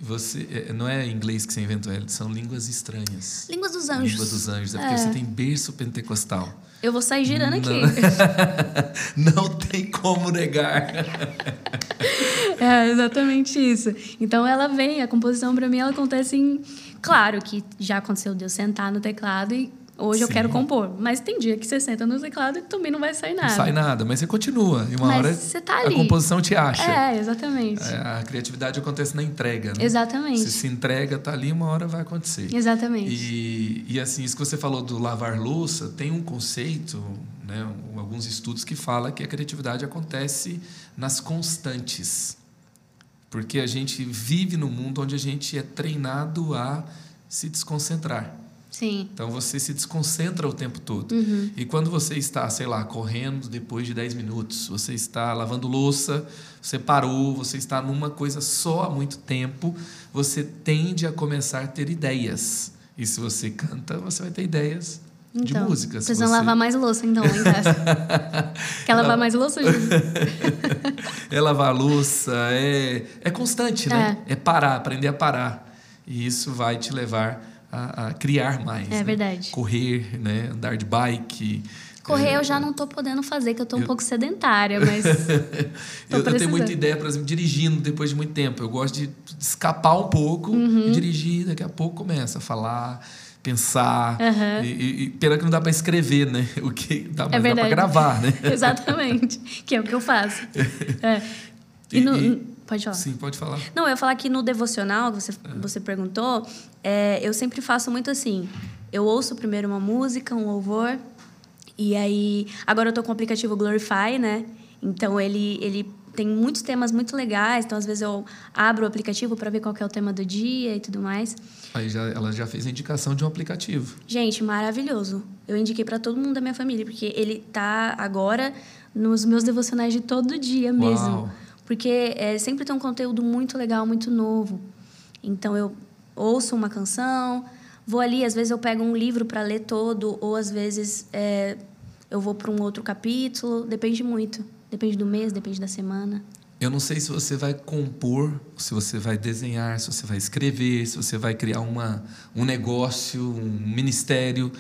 Você, é, não é inglês que você inventou, é- são línguas estranhas. Línguas dos Anjos. Língua dos Anjos, é porque É. você tem berço pentecostal. Eu vou sair girando aqui. Não tem como negar. É exatamente isso. Então ela vem, a composição pra mim ela acontece em. Claro que já aconteceu de eu sentar no teclado e hoje eu Sim. quero compor. Mas tem dia que você senta no teclado e também não vai sair nada. Não sai nada, mas você continua. E uma Mas hora você tá a ali. composição te acha. É, exatamente. É, A criatividade acontece na entrega, né? Exatamente. Você se entrega, tá ali, uma hora vai acontecer. Exatamente. E, e assim, isso que você falou do lavar louça, tem um conceito, né, alguns estudos que fala que a criatividade acontece nas constantes. Porque a gente vive num mundo onde a gente é treinado a se desconcentrar. Sim. Então você se desconcentra o tempo todo. Uhum. E quando você está, sei lá, correndo depois de 10 minutos, você está lavando louça, você parou, você está numa coisa só há muito tempo, você tende a começar a ter ideias. E se você canta, você vai ter ideias de Então, música. Se Precisam você... lavar mais louça, então, lá em casa. Quer lavar mais louça, Ju? É lavar louça, é, é constante, né? É. parar, aprender a parar. E isso vai te levar a, a criar mais. É né? verdade. Correr, né? andar de bike. Correr é, eu já não tô podendo fazer, que eu tô um eu- pouco sedentária, mas. Eu, eu tenho muita ideia, por exemplo, dirigindo depois de muito tempo. Eu gosto de escapar um pouco Uhum. e dirigir, daqui a pouco começa a falar. pensar. Aham. E, e, pena que não dá para escrever, né? O que dá, mas dá para gravar, né? Exatamente. Que é o que eu faço. É. E E- no- Pode falar. Sim, pode falar. Não, eu ia falar que no devocional, que você, É. você perguntou, é, eu sempre faço muito assim. Eu ouço primeiro uma música, um louvor, e aí. Agora eu tô com o aplicativo Glorify, né? Então ele, ele tem muitos temas muito legais, então às vezes eu abro o aplicativo para ver qual é o tema do dia e tudo mais. Aí já, ela já fez a indicação de um aplicativo. Gente, maravilhoso. Eu indiquei para todo mundo da minha família, porque ele tá agora nos meus devocionais de todo dia mesmo. Uau. Porque é, sempre tem um conteúdo muito legal, muito novo. Então eu ouço uma canção, vou ali, às vezes eu pego um livro para ler todo, ou às vezes é, eu vou para um outro capítulo, depende muito. Depende do mês, depende da semana. Eu não sei se você vai compor, se você vai desenhar, se você vai escrever, se você vai criar uma, um negócio, um ministério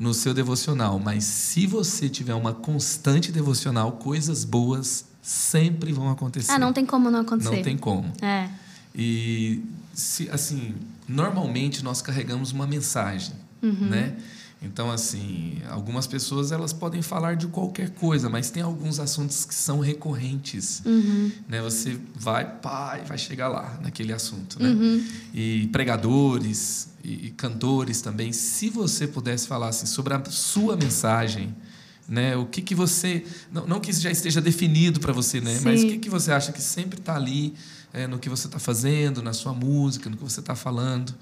no seu devocional. Mas se você tiver uma constante devocional, coisas boas sempre vão acontecer. Ah, não tem como não acontecer. Não tem como. É. E se, assim, normalmente nós carregamos uma mensagem, Uhum. né? Então, assim, algumas pessoas elas podem falar de qualquer coisa, mas tem alguns assuntos que são recorrentes, Uhum. né? Você vai, pá, vai chegar lá naquele assunto, né? Uhum. E pregadores e, cantores também, se você pudesse falar assim, sobre a sua mensagem, né? O que que você, não, não que isso já esteja definido para você, né? Mas o Sim. que que você acha que sempre está ali é, no que você está fazendo, na sua música, no que você está falando?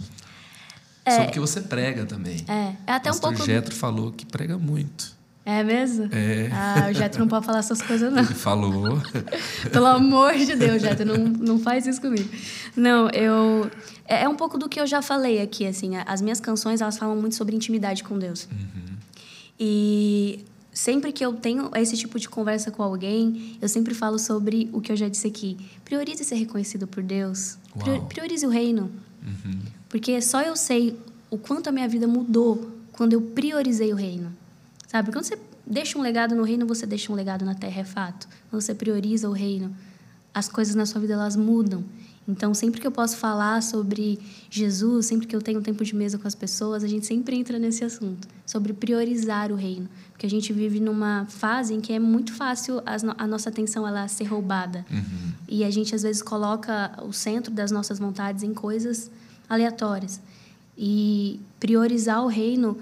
Sobre o que você prega também. É. É até um Pastor pouco. Getro falou que prega muito. É mesmo? É. Ah, o Jetro não pode falar essas coisas, não. Ele falou. Pelo amor de Deus, Jetro, não, não faz isso comigo. Não, eu... É é um pouco do que eu já falei aqui, assim. As minhas canções, elas falam muito sobre intimidade com Deus. E sempre que eu tenho esse tipo de conversa com alguém, eu sempre falo sobre o que eu já disse aqui. Priorize ser reconhecido por Deus. Uau. Priorize o reino. Uhum. Porque só eu sei o quanto a minha vida mudou quando eu priorizei o reino. Sabe? Quando você deixa um legado no reino, você deixa um legado na terra, é fato. Quando você prioriza o reino, as coisas na sua vida elas mudam. Então, sempre que eu posso falar sobre Jesus, sempre que eu tenho tempo de mesa com as pessoas, a gente sempre entra nesse assunto, sobre priorizar o reino. Porque a gente vive numa fase em que é muito fácil a nossa atenção ela ser roubada. Uhum. E a gente, às vezes, coloca o centro das nossas vontades em coisas aleatórias. E priorizar o reino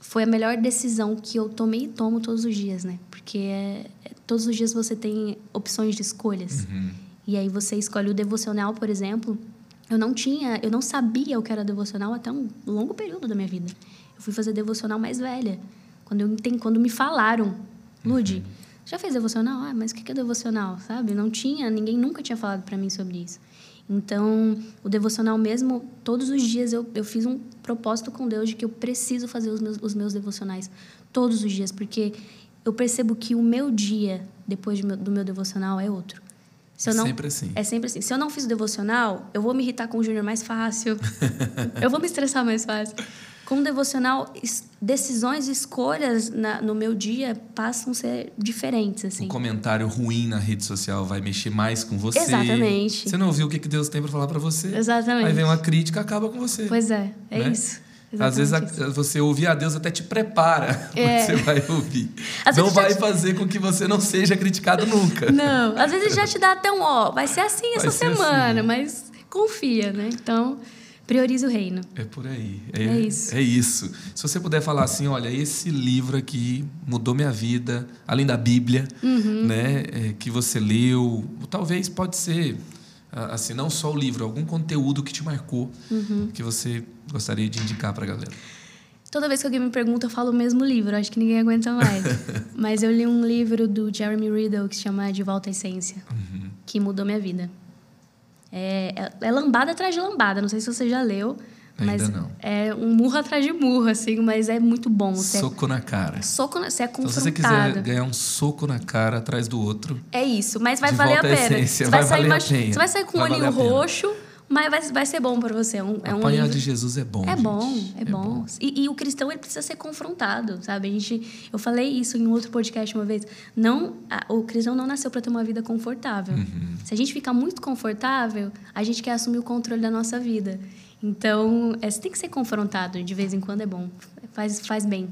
foi a melhor decisão que eu tomei e tomo todos os dias, né? Porque é, é- todos os dias você tem opções de escolhas. Uhum. E aí você escolhe o devocional, por exemplo. Eu não tinha, eu não sabia o que era devocional até um longo período da minha vida. Eu fui fazer devocional mais velha. Quando, eu entendi, quando me falaram, Lude, já fez devocional? Ah, mas o que é devocional, sabe? Não tinha, ninguém nunca tinha falado para mim sobre isso. Então, o devocional mesmo, todos os dias eu, eu fiz um propósito com Deus de que eu preciso fazer os meus, os meus devocionais todos os dias, porque eu percebo que o meu dia, depois do meu, do meu devocional, é outro. Se eu É não, sempre assim. É sempre assim. Se eu não fiz o devocional, eu vou me irritar com o Júnior mais fácil. eu vou me estressar mais fácil. Com o devocional, es- decisões e escolhas na- no meu dia passam a ser diferentes, assim. Um comentário ruim na rede social vai mexer mais com você. Exatamente. Você não ouviu o que que Deus tem para falar para você. Exatamente. Aí vem uma crítica, acaba com você. Pois é, é né? isso. Às vezes a- você ouvir a Deus até te prepara É. o que você vai ouvir. Às não vai te- fazer com que você não seja criticado nunca. Não, às vezes já te dá até um ó, vai ser assim essa Vai ser semana, assim. mas confia, né? Então, priorize o reino. É por aí. É isso. É isso. Se você puder falar assim, olha, esse livro aqui mudou minha vida, além da Bíblia, Uhum. né, é, que você leu, talvez pode ser assim, não só o livro, algum conteúdo que te marcou, Uhum. que você gostaria de indicar para a galera. Toda vez que alguém me pergunta, eu falo o mesmo livro. Acho que ninguém aguenta mais. Mas eu li um livro do Jeremy Riddle que se chama De Volta à Essência, Uhum. que mudou minha vida. É, é, é lambada atrás de lambada. Não sei se você já leu, mas Ainda não. é um murro atrás de murro, assim. Mas é muito bom. Você Soco na cara. é, soco, na- você é Então, se você confrontado. quiser ganhar um soco na cara atrás do outro, É isso, mas vai valer a pena. essência, Você vai sair a machu- pena. Você vai sair com o Vai pena. roxo, mas vai, vai ser bom para você. É um, é um livro... de Jesus é bom. É gente. bom, é, bom. E, e o cristão ele precisa ser confrontado, sabe? A gente, eu falei isso em um outro podcast uma vez. Não, a- o cristão não nasceu para ter uma vida confortável. Uhum. Se a gente ficar muito confortável, a gente quer assumir o controle da nossa vida. Então, é, você tem que ser confrontado de vez em quando, é bom. Faz, faz bem.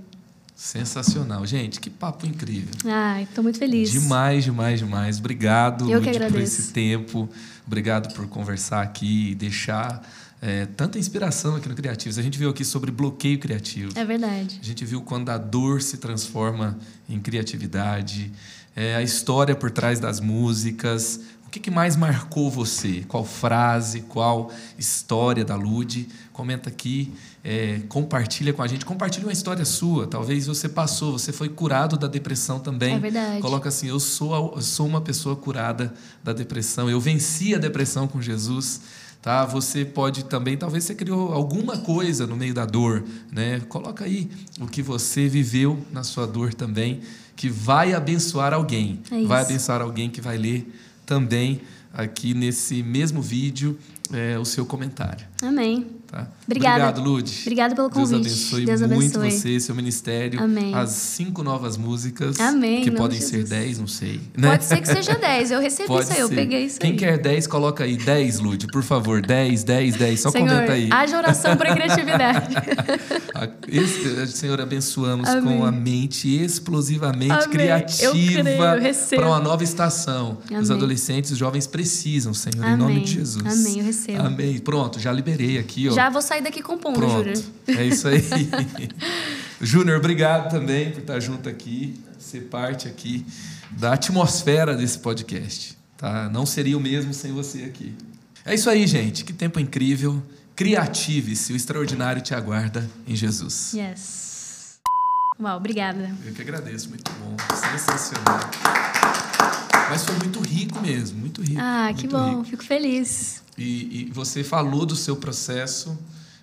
Sensacional. Gente, que papo incrível. Ai, estou muito feliz. Demais, demais, demais. Obrigado Eu que por esse tempo. Obrigado por conversar aqui e deixar é, tanta inspiração aqui no Criativos. A gente viu aqui sobre bloqueio criativo. É verdade. A gente viu quando a dor se transforma em criatividade, é, a história por trás das músicas. O que, que mais marcou você? Qual frase, qual história da Lude? Comenta aqui, é, compartilha com a gente. Compartilha uma história sua. Talvez você passou, você foi curado da depressão também. É verdade. Coloca assim: eu sou, eu sou uma pessoa curada da depressão. Eu venci a depressão com Jesus. Tá? Você pode também, talvez você criou alguma coisa no meio da dor, né? Coloca aí o que você viveu na sua dor também, que vai abençoar alguém. É isso. vai abençoar alguém que vai ler também aqui nesse mesmo vídeo é, o seu comentário. Amém. Tá? Obrigada. Obrigado, Lude. Obrigada pelo Deus convite. abençoe Deus muito abençoe. você, seu ministério. Amém. As cinco novas músicas. Amém, Que podem de ser Jesus. dez, não sei. né? Pode ser que seja 10. Eu recebi Pode isso aí, eu ser. peguei isso Quem aí. quer 10, coloca aí 10, Lude, por favor. 10, 10, 10. Só Senhor, comenta aí. haja oração para criatividade. Esse- Senhor, abençoamos Amém. com a mente explosivamente Amém. Eu criativa eu para uma nova estação. Os Amém. adolescentes, os jovens precisam, Senhor, em nome de Jesus. Amém, eu recebo. Amém. Pronto, já liberei aqui, ó. Já vou sair daqui compondo, Pronto. Júnior. É isso aí. Júnior, obrigado também por estar junto aqui, ser parte aqui da atmosfera desse podcast. Tá? Não seria o mesmo sem você aqui. É isso aí, gente. Que tempo incrível. Criative-se, o extraordinário te aguarda em Jesus. Yes. Uau, obrigada. Eu que agradeço, muito bom. Sensacional. Mas foi muito rico mesmo, muito rico. Ah, que muito bom. rico. Fico feliz. E, e você falou do seu processo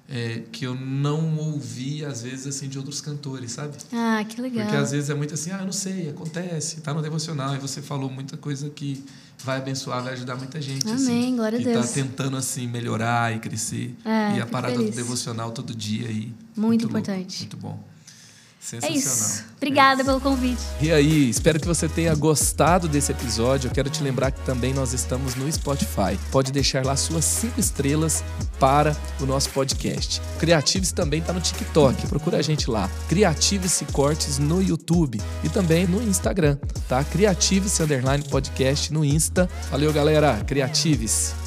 é, que eu não ouvi, às vezes, assim, de outros cantores, sabe? Ah, que legal. Porque às vezes é muito assim, ah, eu não sei, acontece, tá no devocional, e você falou muita coisa que vai abençoar, vai ajudar muita gente. Amém, assim, glória a que Deus. tá tentando, assim, melhorar e crescer. É, e a parada feliz. do devocional todo dia aí. Muito louco, importante. muito bom. É Sensacional. isso. Obrigada pelo convite. E aí, espero que você tenha gostado desse episódio. Eu quero te lembrar que também nós estamos no Spotify. Pode deixar lá suas cinco estrelas para o nosso podcast. Creatives também está no TikTok. Procura a gente lá. Creatives Cortes no YouTube e também no Instagram, tá? Creatives Underline Podcast no Insta. Valeu, galera. Creatives.